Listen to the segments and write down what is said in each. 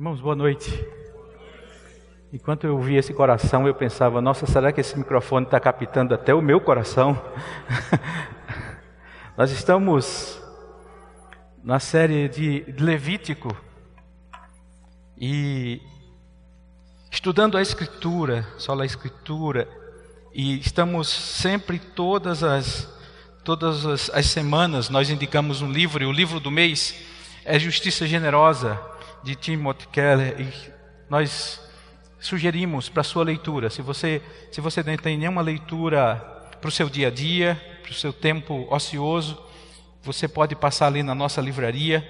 Irmãos, boa noite. Enquanto eu ouvia esse coração, eu pensava: nossa, será que esse microfone está captando até o meu coração? Nós estamos na série de Levítico e estudando a Escritura, só a Escritura, e estamos sempre todas as todas as, as semanas nós indicamos um livro e o livro do mês é Justiça Generosa de Timothy Keller e nós sugerimos para sua leitura. Se você, se você não tem nenhuma leitura para o seu dia a dia, para o seu tempo ocioso, você pode passar ali na nossa livraria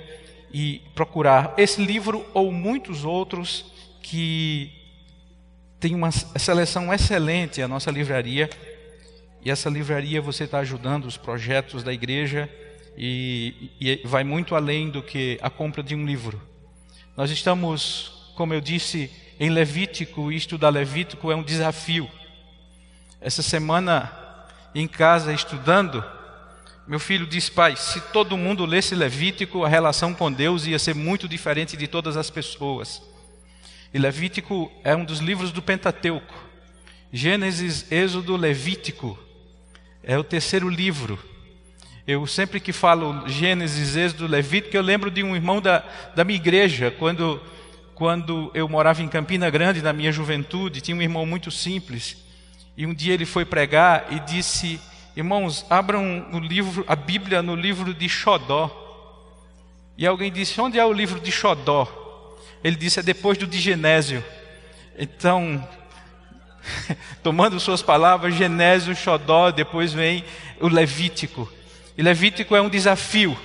e procurar esse livro ou muitos outros que tem uma seleção excelente a nossa livraria. E essa livraria você está ajudando os projetos da igreja e, e vai muito além do que a compra de um livro. Nós estamos, como eu disse, em Levítico, e estudar Levítico é um desafio. Essa semana, em casa, estudando, meu filho disse: Pai, se todo mundo lesse Levítico, a relação com Deus ia ser muito diferente de todas as pessoas. E Levítico é um dos livros do Pentateuco. Gênesis, Êxodo, Levítico é o terceiro livro. Eu sempre que falo Gênesis, Êxodo, Levítico, eu lembro de um irmão da, da minha igreja, quando quando eu morava em Campina Grande, na minha juventude, tinha um irmão muito simples. E um dia ele foi pregar e disse: Irmãos, abram o livro, a Bíblia no livro de Xodó. E alguém disse: Onde é o livro de Xodó? Ele disse: É depois do de Genésio. Então, tomando suas palavras, Genésio, Xodó, depois vem o Levítico. E Levítico é um desafio.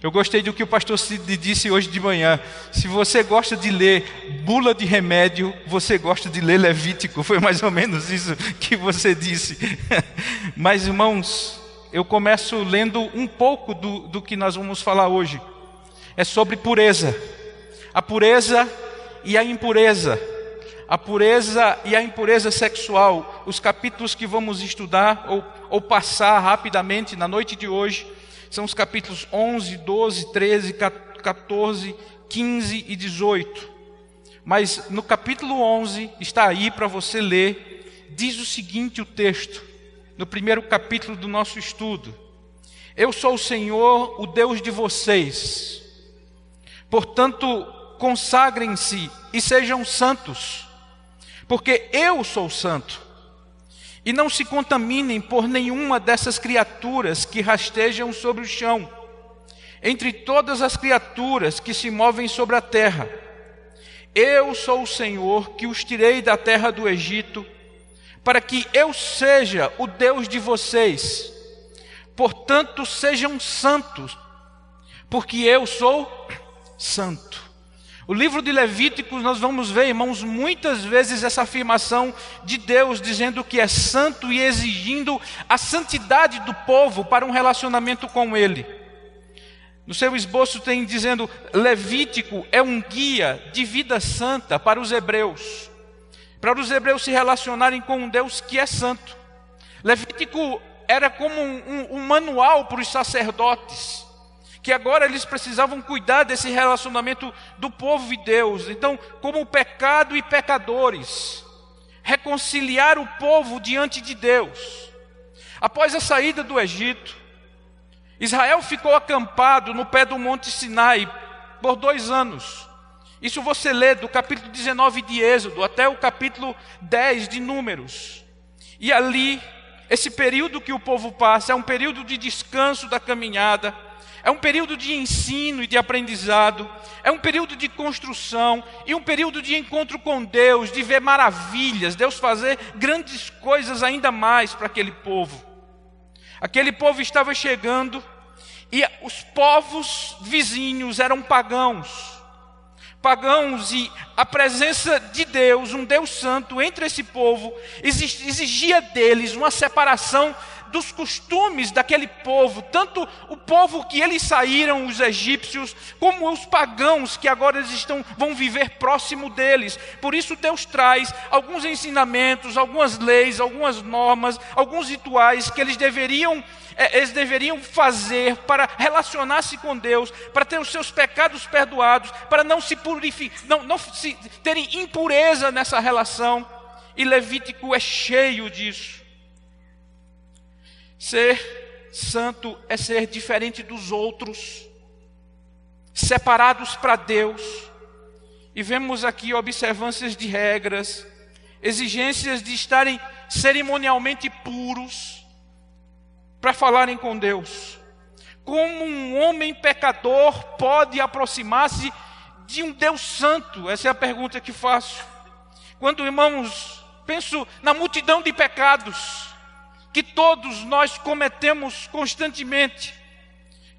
Eu gostei do que o pastor Cid disse hoje de manhã. Se você gosta de ler bula de remédio, você gosta de ler Levítico. Foi mais ou menos isso que você disse. Mas, irmãos, eu começo lendo um pouco do, do que nós vamos falar hoje. É sobre pureza. A pureza e a impureza. A pureza e a impureza sexual. Os capítulos que vamos estudar ou, ou passar rapidamente na noite de hoje são os capítulos 11, 12, 13, 14, 15 e 18. Mas no capítulo 11, está aí para você ler, diz o seguinte o texto, no primeiro capítulo do nosso estudo: Eu sou o Senhor, o Deus de vocês. Portanto, consagrem-se e sejam santos, porque eu sou santo. E não se contaminem por nenhuma dessas criaturas que rastejam sobre o chão, entre todas as criaturas que se movem sobre a terra. Eu sou o Senhor que os tirei da terra do Egito, para que eu seja o Deus de vocês. Portanto, sejam santos, porque eu sou santo. O livro de Levíticos, nós vamos ver, irmãos, muitas vezes essa afirmação de Deus dizendo que é santo e exigindo a santidade do povo para um relacionamento com Ele. No seu esboço tem dizendo: Levítico é um guia de vida santa para os hebreus, para os hebreus se relacionarem com um Deus que é santo. Levítico era como um, um, um manual para os sacerdotes que agora eles precisavam cuidar desse relacionamento do povo e Deus. Então, como pecado e pecadores, reconciliar o povo diante de Deus. Após a saída do Egito, Israel ficou acampado no pé do Monte Sinai por dois anos. Isso você lê do capítulo 19 de Êxodo até o capítulo 10 de Números. E ali, esse período que o povo passa é um período de descanso da caminhada é um período de ensino e de aprendizado, é um período de construção e um período de encontro com Deus, de ver maravilhas, Deus fazer grandes coisas ainda mais para aquele povo. Aquele povo estava chegando e os povos vizinhos eram pagãos. Pagãos e a presença de Deus, um Deus santo entre esse povo, exigia deles uma separação dos costumes daquele povo, tanto o povo que eles saíram, os egípcios, como os pagãos que agora eles estão, vão viver próximo deles. Por isso Deus traz alguns ensinamentos, algumas leis, algumas normas, alguns rituais que eles deveriam é, eles deveriam fazer para relacionar-se com Deus, para ter os seus pecados perdoados, para não se purificar, não, não se, terem impureza nessa relação. E Levítico é cheio disso. Ser santo é ser diferente dos outros, separados para Deus. E vemos aqui observâncias de regras, exigências de estarem cerimonialmente puros para falarem com Deus. Como um homem pecador pode aproximar-se de um Deus santo? Essa é a pergunta que faço. Quando, irmãos, penso na multidão de pecados que todos nós cometemos constantemente.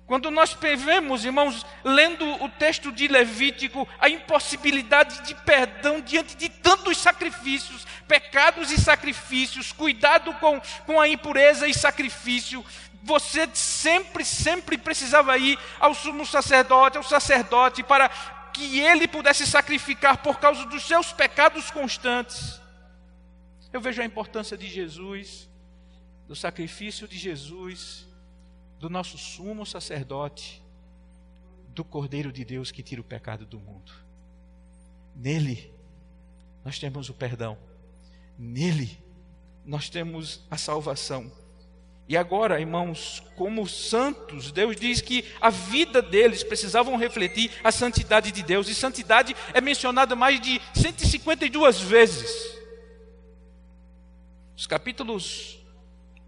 Quando nós vemos, irmãos, lendo o texto de Levítico, a impossibilidade de perdão diante de tantos sacrifícios, pecados e sacrifícios, cuidado com, com a impureza e sacrifício, você sempre, sempre precisava ir ao sumo sacerdote, ao sacerdote, para que ele pudesse sacrificar por causa dos seus pecados constantes. Eu vejo a importância de Jesus, do sacrifício de Jesus do nosso sumo sacerdote, do Cordeiro de Deus que tira o pecado do mundo. Nele, nós temos o perdão. Nele, nós temos a salvação. E agora, irmãos, como santos, Deus diz que a vida deles precisavam refletir a santidade de Deus. E santidade é mencionada mais de 152 vezes. Os capítulos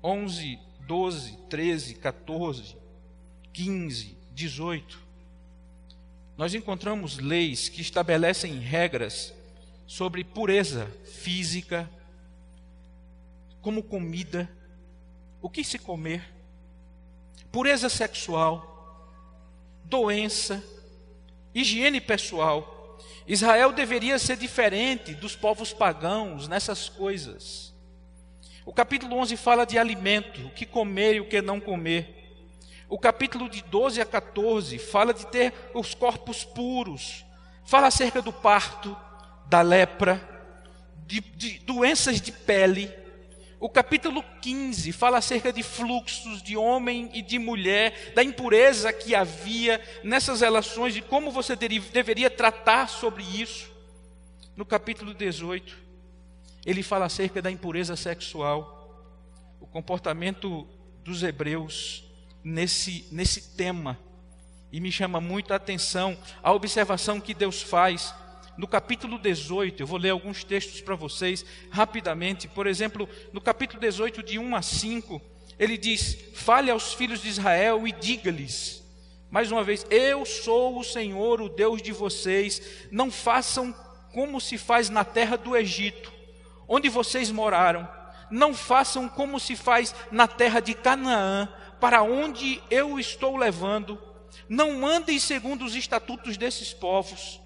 11 12, 13, 14, 15, 18, nós encontramos leis que estabelecem regras sobre pureza física, como comida, o que se comer, pureza sexual, doença, higiene pessoal. Israel deveria ser diferente dos povos pagãos nessas coisas. O capítulo 11 fala de alimento, o que comer e o que não comer. O capítulo de 12 a 14 fala de ter os corpos puros, fala acerca do parto, da lepra, de, de doenças de pele. O capítulo 15 fala acerca de fluxos de homem e de mulher, da impureza que havia nessas relações e como você deveria tratar sobre isso. No capítulo 18, ele fala acerca da impureza sexual, o comportamento dos hebreus nesse, nesse tema. E me chama muito a atenção a observação que Deus faz no capítulo 18. Eu vou ler alguns textos para vocês rapidamente. Por exemplo, no capítulo 18, de 1 a 5, ele diz: Fale aos filhos de Israel e diga-lhes, mais uma vez, eu sou o Senhor, o Deus de vocês. Não façam como se faz na terra do Egito onde vocês moraram, não façam como se faz na terra de Canaã, para onde eu estou levando. Não andem segundo os estatutos desses povos.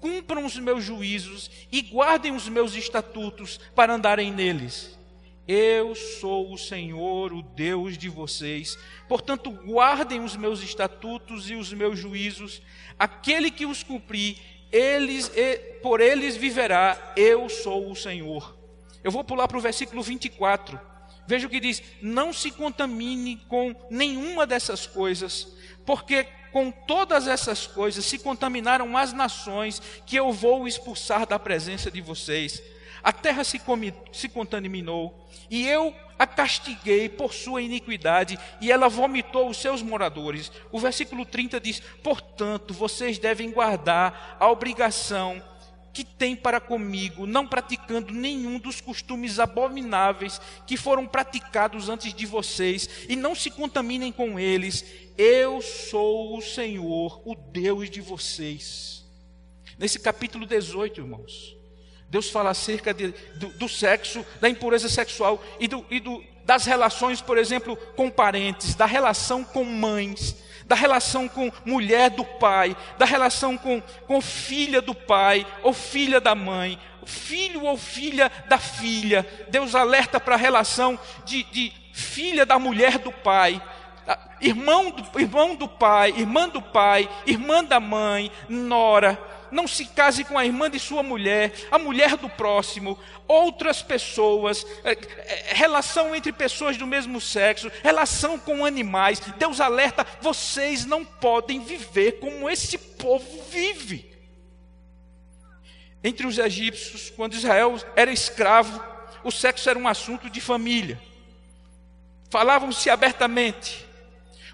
Cumpram os meus juízos e guardem os meus estatutos para andarem neles. Eu sou o Senhor, o Deus de vocês. Portanto, guardem os meus estatutos e os meus juízos. Aquele que os cumprir, eles, por eles viverá. Eu sou o Senhor. Eu vou pular para o versículo 24. Veja o que diz: Não se contamine com nenhuma dessas coisas, porque com todas essas coisas se contaminaram as nações que eu vou expulsar da presença de vocês. A terra se, se contaminou, e eu a castiguei por sua iniquidade, e ela vomitou os seus moradores. O versículo 30 diz: Portanto, vocês devem guardar a obrigação que tem para comigo, não praticando nenhum dos costumes abomináveis que foram praticados antes de vocês, e não se contaminem com eles. Eu sou o Senhor, o Deus de vocês. Nesse capítulo 18, irmãos, Deus fala acerca de, do, do, sexo, da impureza sexual e, do, e do, das relações, por exemplo, com parentes, da relação com mães, da relação com mulher do pai, da relação com, com filha do pai ou filha da mãe, filho ou filha da filha. Deus alerta para a relação de, de filha da mulher do pai, irmão do, irmão do pai, irmã do pai, irmã da mãe, nora, não se case com a irmã de sua mulher, a mulher do próximo, outras pessoas, é, é, relação entre pessoas do mesmo sexo, relação com animais. Deus alerta: vocês não podem viver como esse povo vive. Entre os egípcios, quando Israel era escravo, o sexo era um assunto de família. Falavam-se abertamente.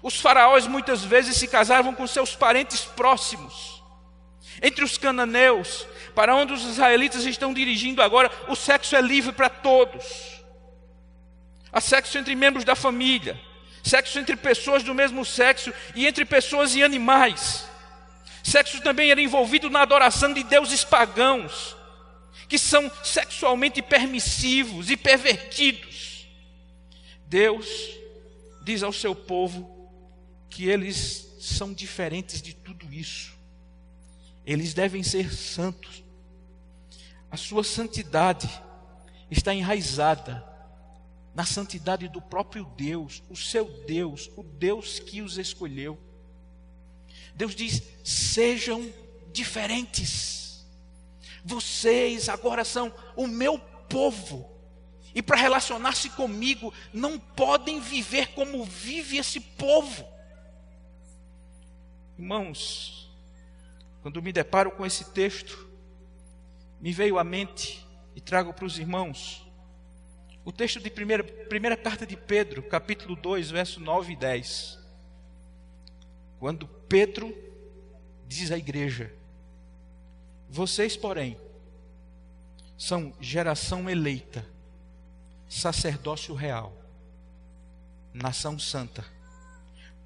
Os faraós muitas vezes se casavam com seus parentes próximos. Entre os cananeus, para onde os israelitas estão dirigindo agora, o sexo é livre para todos. Há sexo entre membros da família, sexo entre pessoas do mesmo sexo e entre pessoas e animais. Sexo também era envolvido na adoração de deuses pagãos, que são sexualmente permissivos e pervertidos. Deus diz ao seu povo que eles são diferentes de tudo isso. Eles devem ser santos. A sua santidade está enraizada na santidade do próprio Deus, o seu Deus, o Deus que os escolheu. Deus diz: sejam diferentes. Vocês agora são o meu povo. E para relacionar-se comigo, não podem viver como vive esse povo. Irmãos, quando me deparo com esse texto, me veio à mente e trago para os irmãos o texto de primeira, primeira carta de Pedro, capítulo 2, verso 9 e 10. Quando Pedro diz à igreja: Vocês, porém, são geração eleita, sacerdócio real, nação santa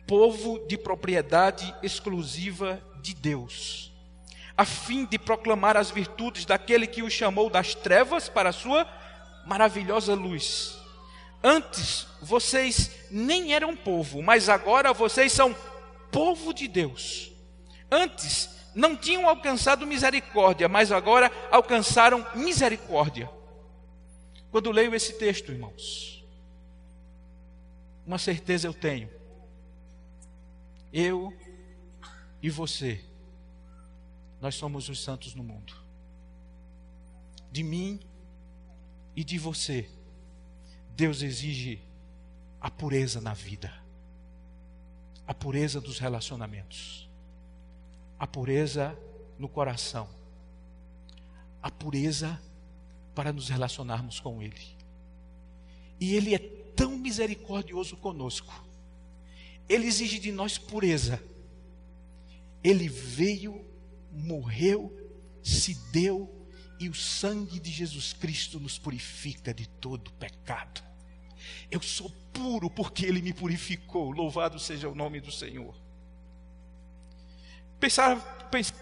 povo de propriedade exclusiva de Deus, a fim de proclamar as virtudes daquele que o chamou das trevas para a sua maravilhosa luz. Antes vocês nem eram povo, mas agora vocês são povo de Deus. Antes não tinham alcançado misericórdia, mas agora alcançaram misericórdia. Quando leio esse texto, irmãos, uma certeza eu tenho eu e você, nós somos os santos no mundo. De mim e de você, Deus exige a pureza na vida, a pureza dos relacionamentos, a pureza no coração, a pureza para nos relacionarmos com Ele. E Ele é tão misericordioso conosco ele exige de nós pureza. Ele veio, morreu, se deu e o sangue de Jesus Cristo nos purifica de todo pecado. Eu sou puro porque Ele me purificou. Louvado seja o nome do Senhor. Pensar, pensar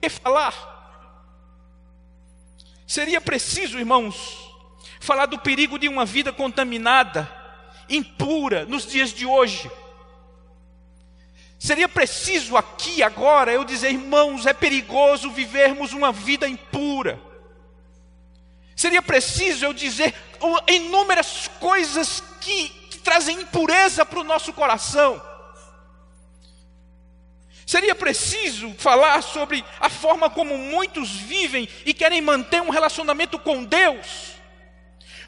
e falar. Seria preciso, irmãos, falar do perigo de uma vida contaminada, impura, nos dias de hoje. Seria preciso aqui, agora, eu dizer, irmãos, é perigoso vivermos uma vida impura. Seria preciso eu dizer inúmeras coisas que, que trazem impureza para o nosso coração. Seria preciso falar sobre a forma como muitos vivem e querem manter um relacionamento com Deus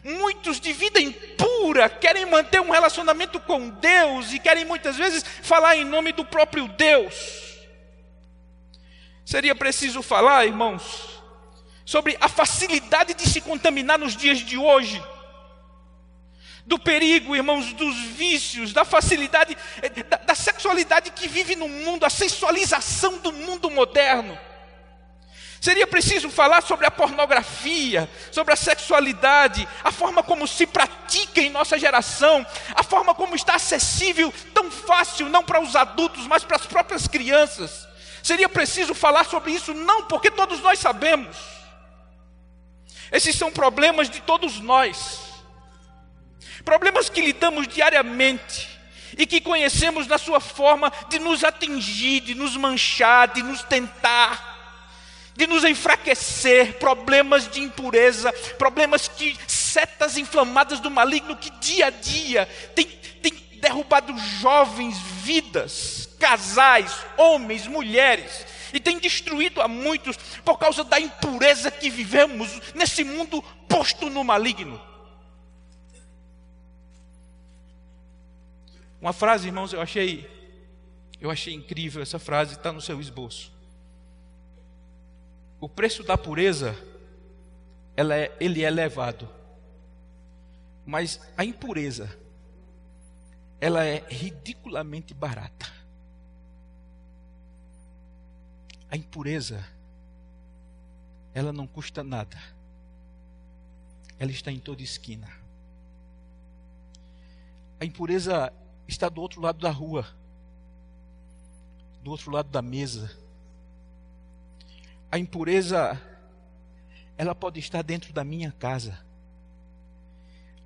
Muitos de vida impura querem manter um relacionamento com Deus e querem muitas vezes falar em nome do próprio Deus. Seria preciso falar, irmãos, sobre a facilidade de se contaminar nos dias de hoje, do perigo, irmãos, dos vícios, da facilidade, eh, da, da sexualidade que vive no mundo, a sensualização do mundo moderno. Seria preciso falar sobre a pornografia, sobre a sexualidade, a forma como se pratica em nossa geração, a forma como está acessível, tão fácil, não para os adultos, mas para as próprias crianças. Seria preciso falar sobre isso, não porque todos nós sabemos. Esses são problemas de todos nós, problemas que lidamos diariamente e que conhecemos na sua forma de nos atingir, de nos manchar, de nos tentar de nos enfraquecer, problemas de impureza, problemas que setas inflamadas do maligno que dia a dia tem, tem derrubado jovens, vidas, casais, homens, mulheres, e tem destruído a muitos por causa da impureza que vivemos nesse mundo posto no maligno. Uma frase, irmãos, eu achei, eu achei incrível essa frase, está no seu esboço. O preço da pureza, ela é, ele é elevado, mas a impureza, ela é ridiculamente barata. A impureza, ela não custa nada. Ela está em toda esquina. A impureza está do outro lado da rua, do outro lado da mesa. A impureza, ela pode estar dentro da minha casa.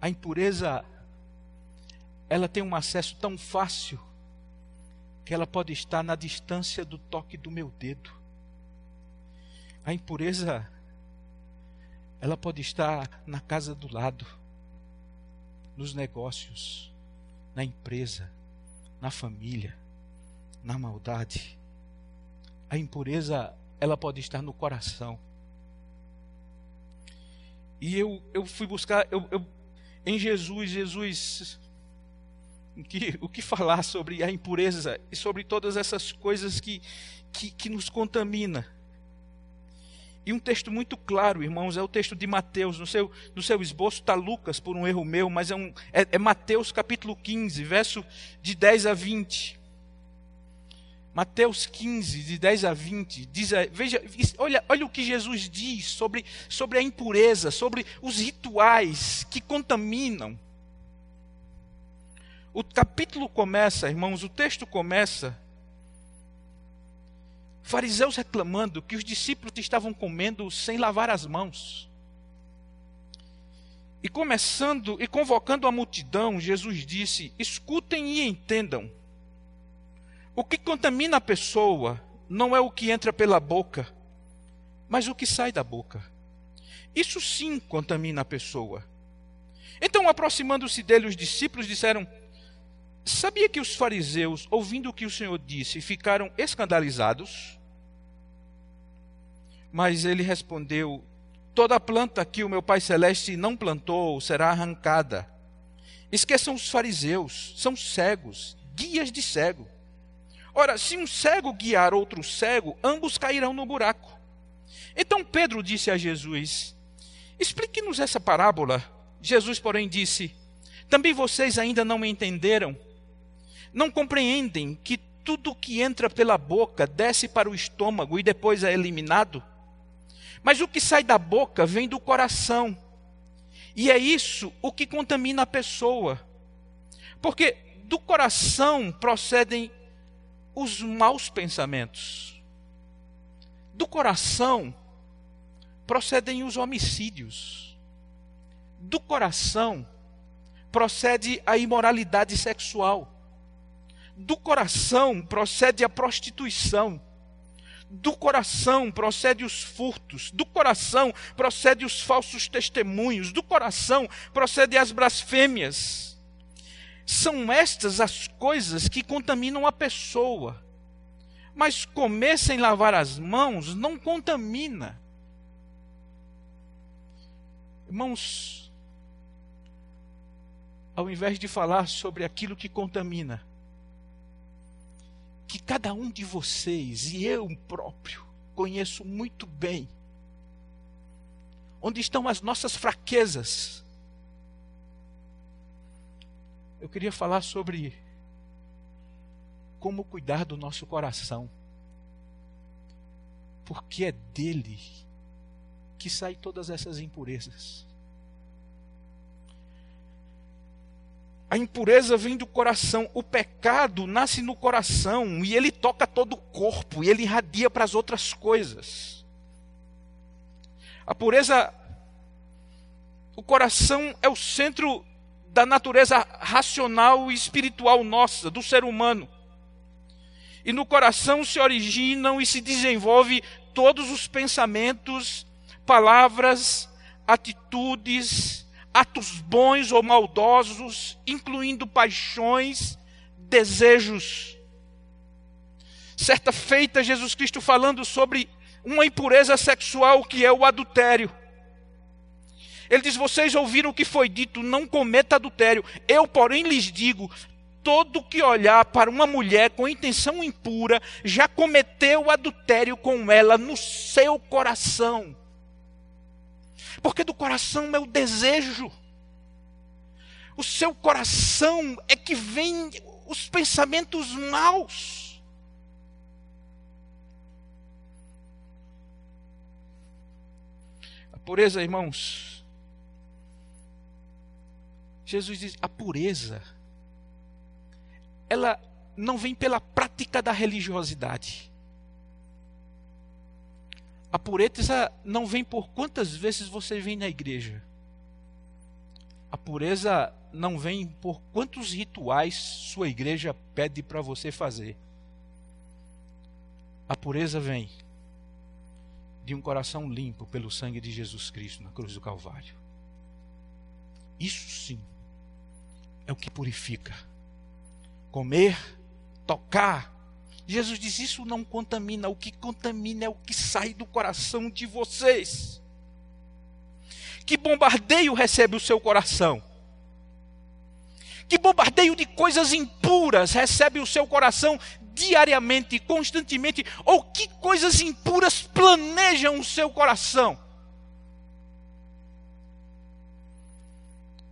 A impureza, ela tem um acesso tão fácil que ela pode estar na distância do toque do meu dedo. A impureza, ela pode estar na casa do lado, nos negócios, na empresa, na família, na maldade. A impureza, ela pode estar no coração. E eu, eu fui buscar, eu, eu, em Jesus, Jesus, o que, o que falar sobre a impureza e sobre todas essas coisas que, que, que nos contamina. E um texto muito claro, irmãos, é o texto de Mateus. No seu, no seu esboço está Lucas, por um erro meu, mas é, um, é, é Mateus capítulo 15, verso de 10 a 20. Mateus 15, de 10 a 20, diz, veja, olha, olha o que Jesus diz sobre, sobre a impureza, sobre os rituais que contaminam. O capítulo começa, irmãos, o texto começa Fariseus reclamando que os discípulos estavam comendo sem lavar as mãos. E começando e convocando a multidão, Jesus disse: Escutem e entendam. O que contamina a pessoa não é o que entra pela boca, mas o que sai da boca. Isso sim contamina a pessoa. Então, aproximando-se dele, os discípulos disseram: Sabia que os fariseus, ouvindo o que o Senhor disse, ficaram escandalizados? Mas ele respondeu: Toda planta que o meu Pai Celeste não plantou será arrancada. Esqueçam os fariseus, são cegos, guias de cego. Ora, se um cego guiar outro cego, ambos cairão no buraco. Então Pedro disse a Jesus: Explique-nos essa parábola. Jesus, porém, disse: Também vocês ainda não me entenderam? não compreendem que tudo que entra pela boca desce para o estômago e depois é eliminado? Mas o que sai da boca vem do coração. E é isso o que contamina a pessoa. Porque do coração procedem os maus pensamentos. Do coração procedem os homicídios. Do coração procede a imoralidade sexual. Do coração procede a prostituição. Do coração procede os furtos, do coração procede os falsos testemunhos, do coração procede as blasfêmias. São estas as coisas que contaminam a pessoa. Mas comer sem lavar as mãos não contamina. Irmãos, ao invés de falar sobre aquilo que contamina, que cada um de vocês e eu próprio conheço muito bem onde estão as nossas fraquezas. Eu queria falar sobre como cuidar do nosso coração, porque é dele que saem todas essas impurezas. A impureza vem do coração, o pecado nasce no coração e ele toca todo o corpo e ele irradia para as outras coisas. A pureza, o coração é o centro da natureza racional e espiritual nossa, do ser humano. E no coração se originam e se desenvolvem todos os pensamentos, palavras, atitudes, atos bons ou maldosos, incluindo paixões, desejos. Certa feita, Jesus Cristo falando sobre uma impureza sexual que é o adultério. Ele diz: Vocês ouviram o que foi dito, não cometa adultério. Eu, porém, lhes digo: todo que olhar para uma mulher com intenção impura já cometeu adultério com ela no seu coração. Porque do coração é o desejo. O seu coração é que vem os pensamentos maus. A pureza, irmãos. Jesus diz: a pureza, ela não vem pela prática da religiosidade. A pureza não vem por quantas vezes você vem na igreja. A pureza não vem por quantos rituais sua igreja pede para você fazer. A pureza vem de um coração limpo pelo sangue de Jesus Cristo na cruz do Calvário. Isso sim é o que purifica. Comer, tocar, Jesus diz: Isso não contamina, o que contamina é o que sai do coração de vocês. Que bombardeio recebe o seu coração? Que bombardeio de coisas impuras recebe o seu coração diariamente, constantemente? Ou que coisas impuras planejam o seu coração?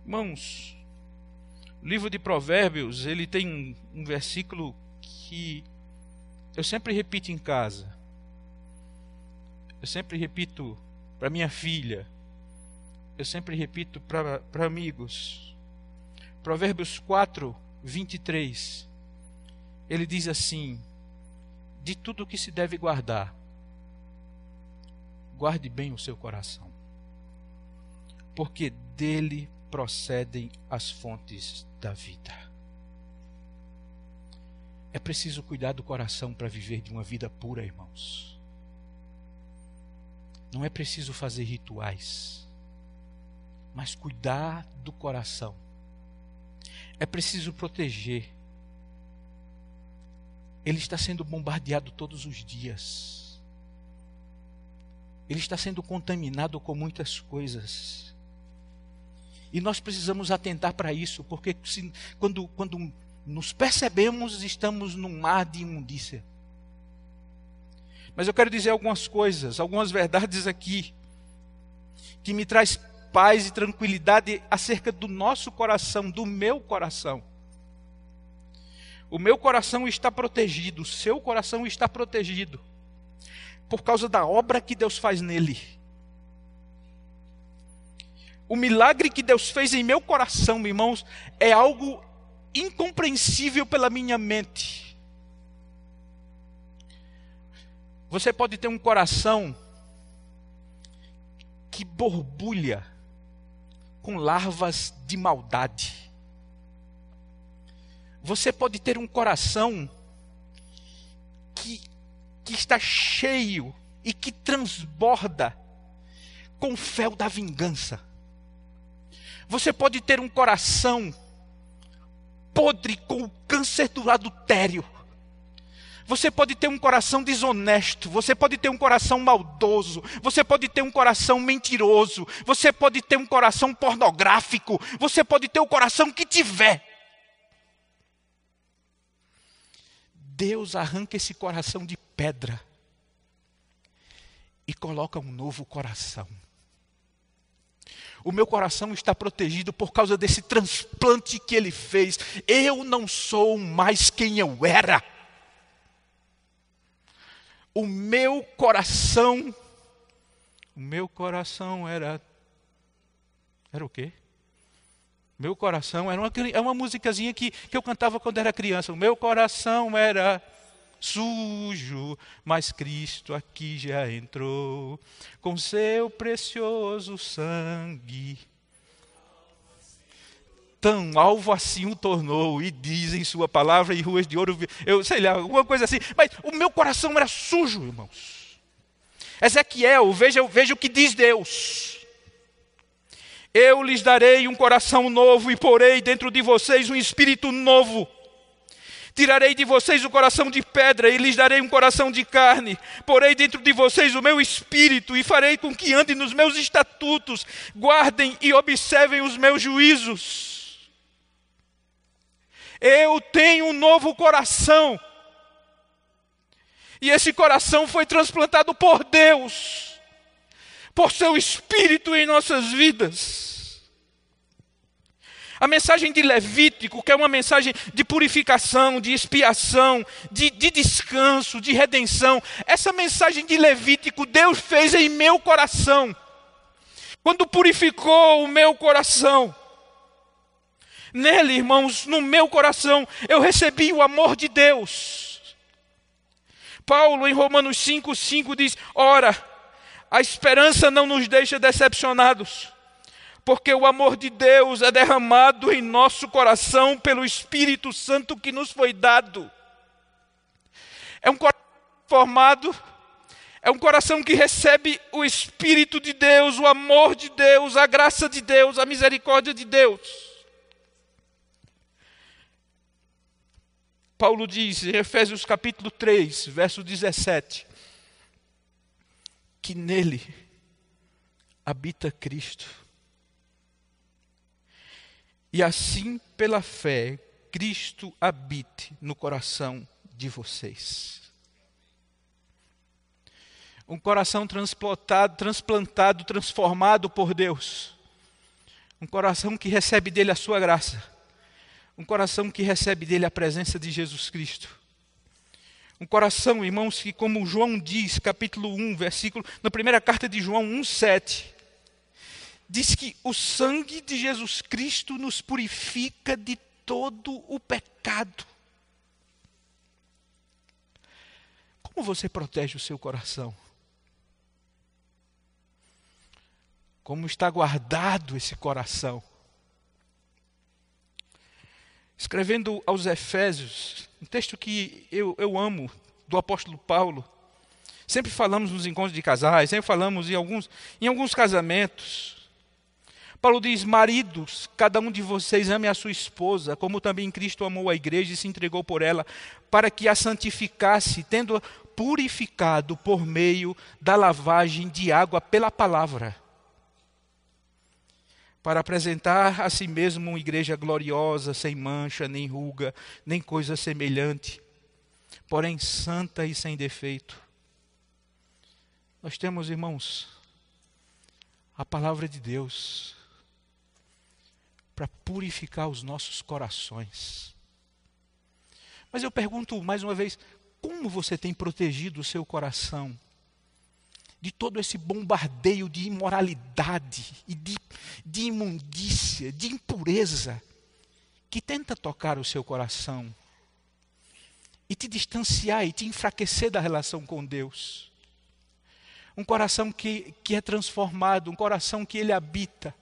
Irmãos, o livro de Provérbios, ele tem um, versículo que eu sempre repito em casa. Eu sempre repito para minha filha. Eu sempre repito para amigos. Provérbios 4, 23. Ele diz assim: De tudo que se deve guardar, guarde bem o seu coração, porque dele procedem as fontes da vida. É preciso cuidar do coração para viver de uma vida pura, irmãos. Não é preciso fazer rituais, mas cuidar do coração. É preciso proteger. Ele está sendo bombardeado todos os dias. Ele está sendo contaminado com muitas coisas. E nós precisamos atentar para isso, porque se, quando, quando nos percebemos, estamos num mar de imundícia. Mas eu quero dizer algumas coisas, algumas verdades aqui, que me traz paz e tranquilidade acerca do nosso coração, do meu coração. O meu coração está protegido, o seu coração está protegido, por causa da obra que Deus faz nele. O milagre que Deus fez em meu coração, irmãos, é algo incompreensível pela minha mente. Você pode ter um coração que borbulha com larvas de maldade. Você pode ter um coração que, que está cheio e que transborda com o fel da vingança. Você pode ter um coração podre com o câncer do adultério. Você pode ter um coração desonesto, você pode ter um coração maldoso, você pode ter um coração mentiroso, você pode ter um coração pornográfico, você pode ter o coração que tiver. Deus arranca esse coração de pedra e coloca um novo coração. O meu coração está protegido por causa desse transplante que ele fez. Eu não sou mais quem eu era. O meu coração, o meu coração era. Era o quê? Meu coração era uma, é uma musicazinha que, que eu cantava quando era criança. O meu coração era sujo, mas Cristo aqui já entrou com seu precioso sangue. Tão alvo assim o tornou, e diz em sua palavra, e ruas de ouro, eu sei lá, alguma coisa assim, mas o meu coração era sujo, irmãos. Ezequiel, veja, veja o que diz Deus. Eu lhes darei um coração novo e porei dentro de vocês um espírito novo. Tirarei de vocês o coração de pedra e lhes darei um coração de carne. Porei dentro de vocês o meu espírito e farei com que andem nos meus estatutos, guardem e observem os meus juízos. Eu tenho um novo coração. E esse coração foi transplantado por Deus, por seu espírito em nossas vidas. A mensagem de Levítico, que é uma mensagem de purificação, de expiação, de, de, descanso, de redenção, essa mensagem de Levítico Deus fez em meu coração. Quando purificou o meu coração, nele, irmãos, no meu coração, eu recebi o amor de Deus. Paulo, em Romanos 5,5 diz: Ora, a esperança não nos deixa decepcionados porque o amor de Deus é derramado em nosso coração pelo Espírito Santo que nos foi dado. É um coração formado, é um coração que recebe o Espírito de Deus, o amor de Deus, a graça de Deus, a misericórdia de Deus. Paulo diz em Efésios capítulo 3, verso 17, que nele habita Cristo e assim, pela fé, Cristo habite no coração de vocês. Um coração transplantado, transplantado, transformado por Deus. Um coração que recebe dele a sua graça. Um coração que recebe dele a presença de Jesus Cristo. Um coração, irmãos, que como João diz, capítulo 1, versículo, na primeira carta de João 1, 7, diz que o sangue de Jesus Cristo nos purifica de todo o pecado. Como você protege o seu coração? Como está guardado esse coração? Escrevendo aos Efésios, um texto que eu, eu amo, do apóstolo Paulo. Sempre falamos nos encontros de casais, sempre falamos em alguns, em alguns casamentos. Paulo diz: Maridos, cada um de vocês ame a sua esposa, como também Cristo amou a igreja e se entregou por ela, para que a santificasse, tendo-a purificado por meio da lavagem de água pela palavra, para apresentar a si mesmo uma igreja gloriosa, sem mancha, nem ruga, nem coisa semelhante, porém santa e sem defeito. Nós temos, irmãos, a palavra de Deus para purificar os nossos corações. Mas eu pergunto mais uma vez: como você tem protegido o seu coração de todo esse bombardeio de imoralidade e de, de imundícia, de impureza que tenta tocar o seu coração e te distanciar e te enfraquecer da relação com Deus? Um coração que, que é transformado, um coração que Ele habita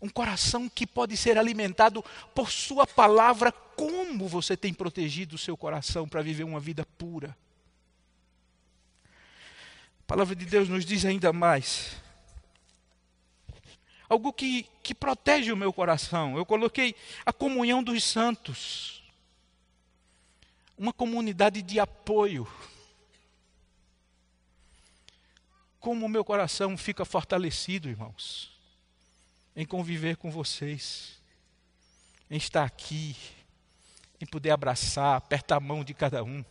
um coração que pode ser alimentado por Sua palavra. Como você tem protegido o seu coração para viver uma vida pura? A palavra de Deus nos diz ainda mais. Algo que, que protege o meu coração. Eu coloquei a comunhão dos santos. Uma comunidade de apoio. Como o meu coração fica fortalecido, irmãos em conviver com vocês, em estar aqui, em poder abraçar, apertar a mão de cada um.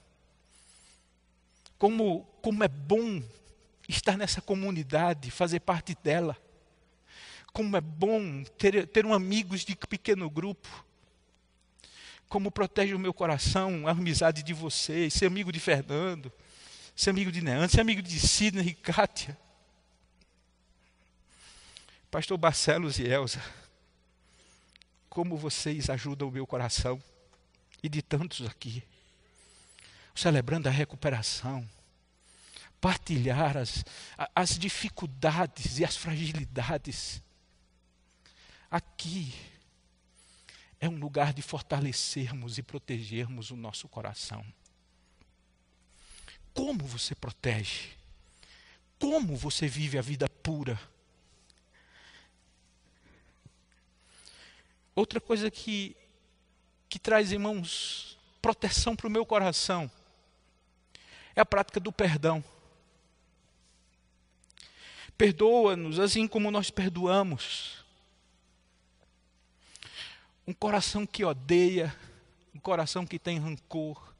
Como, como é bom estar nessa comunidade, fazer parte dela. Como é bom ter, ter um amigos de pequeno grupo. Como protege o meu coração a amizade de vocês, ser amigo de Fernando, ser amigo de Neandro, ser amigo de Sidney e Kátia. Pastor Barcelos e Elza, como vocês ajudam o meu coração e de tantos aqui, celebrando a recuperação, partilhar as, as dificuldades e as fragilidades. Aqui é um lugar de fortalecermos e protegermos o nosso coração. Como você protege? Como você vive a vida pura? Outra coisa que, que traz, irmãos, proteção para o meu coração é a prática do perdão. Perdoa-nos assim como nós perdoamos. Um coração que odeia, um coração que tem rancor,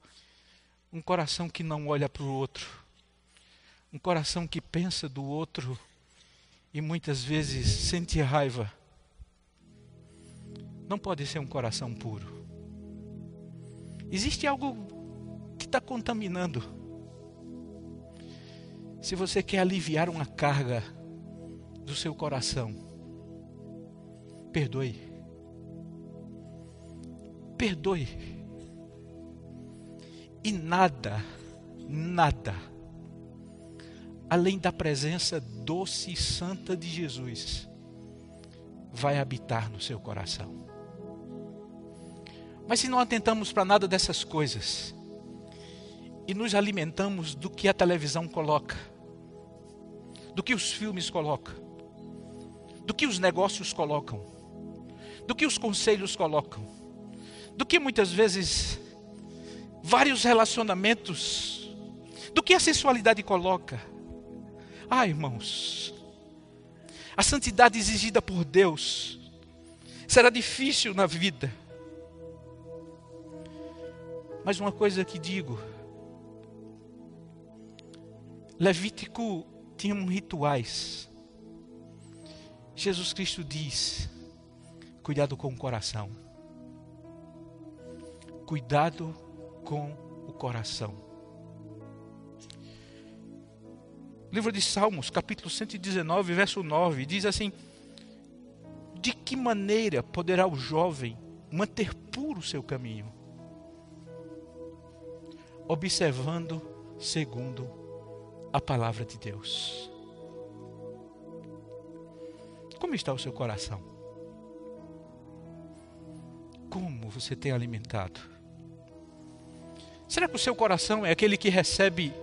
um coração que não olha para o outro, um coração que pensa do outro e muitas vezes sente raiva, não pode ser um coração puro. Existe algo que está contaminando. Se você quer aliviar uma carga do seu coração, perdoe. Perdoe e nada, nada, além da presença doce e santa de Jesus, vai habitar no seu coração. Mas se não atentamos para nada dessas coisas, e nos alimentamos do que a televisão coloca, do que os filmes colocam, do que os negócios colocam, do que os conselhos colocam, do que muitas vezes vários relacionamentos, do que a sensualidade coloca. Ah, irmãos, a santidade exigida por Deus será difícil na vida. Mas uma coisa que digo: Levítico tinha rituais. Jesus Cristo diz: cuidado com o coração. Cuidado com o coração. Livro de Salmos, capítulo 119, verso 9, diz assim: De que maneira poderá o jovem manter puro o seu caminho? Observando segundo a palavra de Deus. Como está o seu coração? Como você tem alimentado? Será que o seu coração é aquele que recebe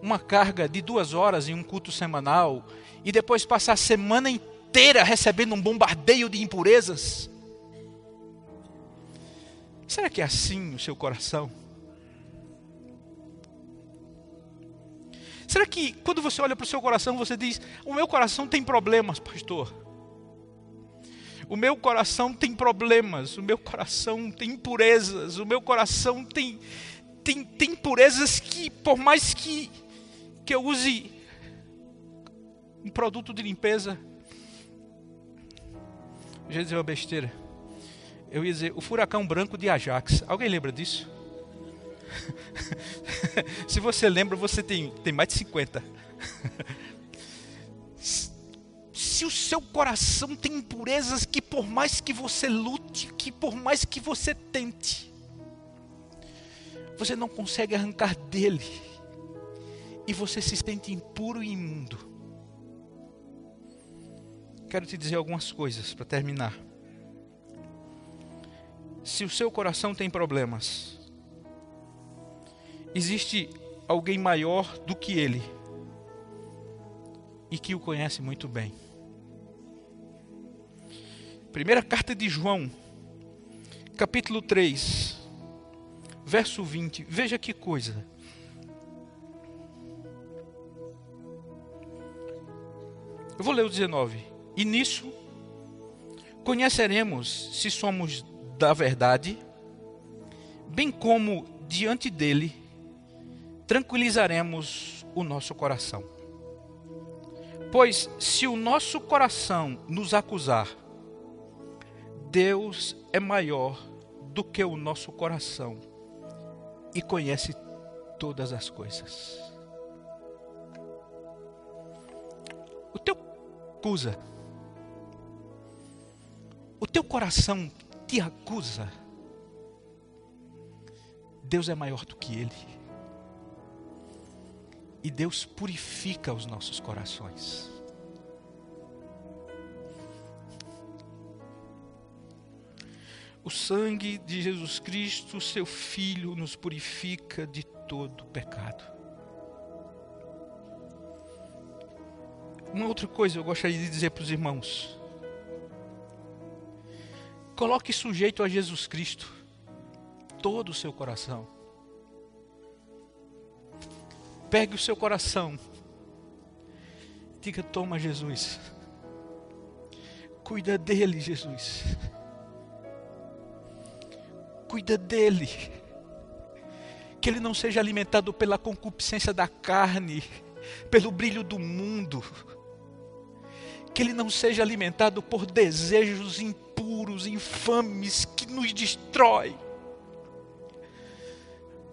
uma carga de duas horas em um culto semanal e depois passa a semana inteira recebendo um bombardeio de impurezas? Será que é assim o seu coração? Será que quando você olha para o seu coração você diz: O meu coração tem problemas, pastor? O meu coração tem problemas, o meu coração tem impurezas, o meu coração tem, tem, tem impurezas que, por mais que, que eu use um produto de limpeza, eu ia dizer uma besteira. Eu ia dizer o furacão branco de Ajax. Alguém lembra disso? Se você lembra, você tem, tem mais de 50. Se o seu coração tem impurezas que por mais que você lute, que por mais que você tente, você não consegue arrancar dele, e você se sente impuro e imundo. Quero te dizer algumas coisas para terminar. Se o seu coração tem problemas, existe alguém maior do que ele e que o conhece muito bem. Primeira carta de João, capítulo 3, verso 20. Veja que coisa. Eu vou ler o 19. E nisso conheceremos se somos da verdade, bem como diante dele tranquilizaremos o nosso coração. Pois se o nosso coração nos acusar, Deus é maior do que o nosso coração e conhece todas as coisas. O teu acusa. O teu coração te acusa. Deus é maior do que ele. E Deus purifica os nossos corações. O sangue de Jesus Cristo, seu Filho, nos purifica de todo pecado. Uma outra coisa eu gostaria de dizer para os irmãos. Coloque sujeito a Jesus Cristo todo o seu coração. Pegue o seu coração. Diga: Toma, Jesus. Cuida dele, Jesus. Cuida dele. Que ele não seja alimentado pela concupiscência da carne, pelo brilho do mundo. Que ele não seja alimentado por desejos impuros, infames, que nos destrói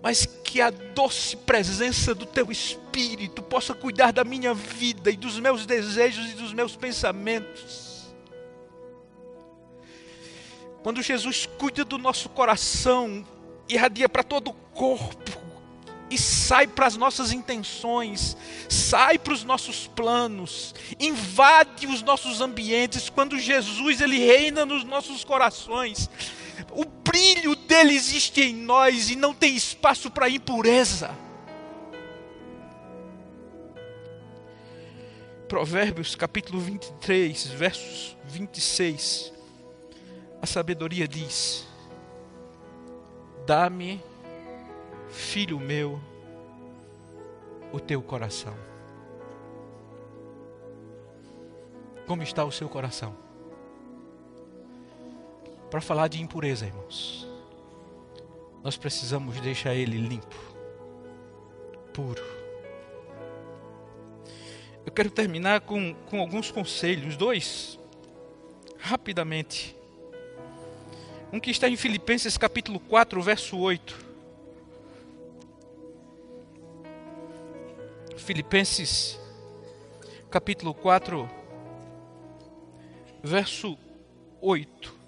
mas que a doce presença do Teu Espírito possa cuidar da minha vida e dos meus desejos e dos meus pensamentos. Quando Jesus cuida do nosso coração, irradia para todo o corpo, e sai para as nossas intenções, sai para os nossos planos, invade os nossos ambientes. Quando Jesus ele reina nos nossos corações, o brilho dele existe em nós e não tem espaço para impureza. Provérbios capítulo 23, versos 26. A sabedoria diz: Dá-me, filho meu, o teu coração. Como está o seu coração? Para falar de impureza, irmãos, nós precisamos deixar ele limpo, puro. Eu quero terminar com, com alguns conselhos, dois, rapidamente. Um que está em Filipenses capítulo 4, verso 8. Filipenses capítulo 4, verso 8.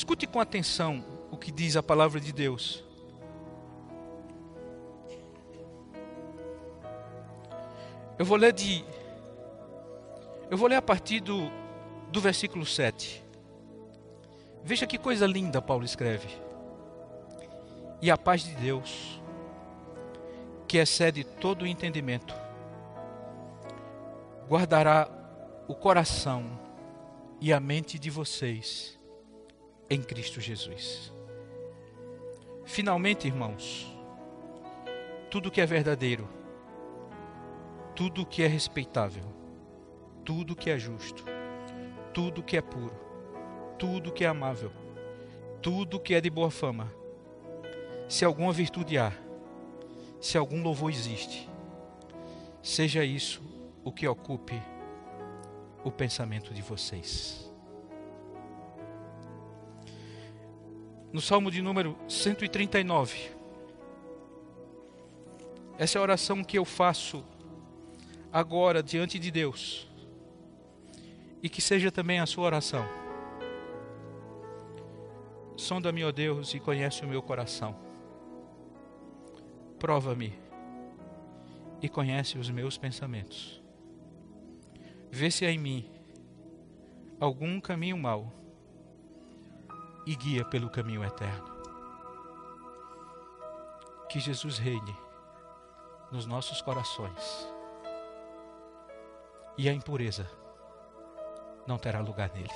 Escute com atenção o que diz a palavra de Deus. Eu vou ler de Eu vou ler a partir do do versículo 7. Veja que coisa linda Paulo escreve. E a paz de Deus, que excede todo o entendimento, guardará o coração e a mente de vocês em Cristo Jesus. Finalmente, irmãos, tudo que é verdadeiro, tudo que é respeitável, tudo que é justo, tudo que é puro, tudo que é amável, tudo que é de boa fama, se alguma virtude há, se algum louvor existe, seja isso o que ocupe o pensamento de vocês. No Salmo de número 139. Essa é a oração que eu faço agora diante de Deus. E que seja também a sua oração. Sonda-me, ó Deus, e conhece o meu coração. Prova-me e conhece os meus pensamentos. Vê se há em mim algum caminho mau e guia pelo caminho eterno. Que Jesus reine nos nossos corações e a impureza não terá lugar nele.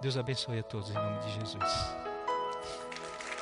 Deus abençoe a todos em nome de Jesus.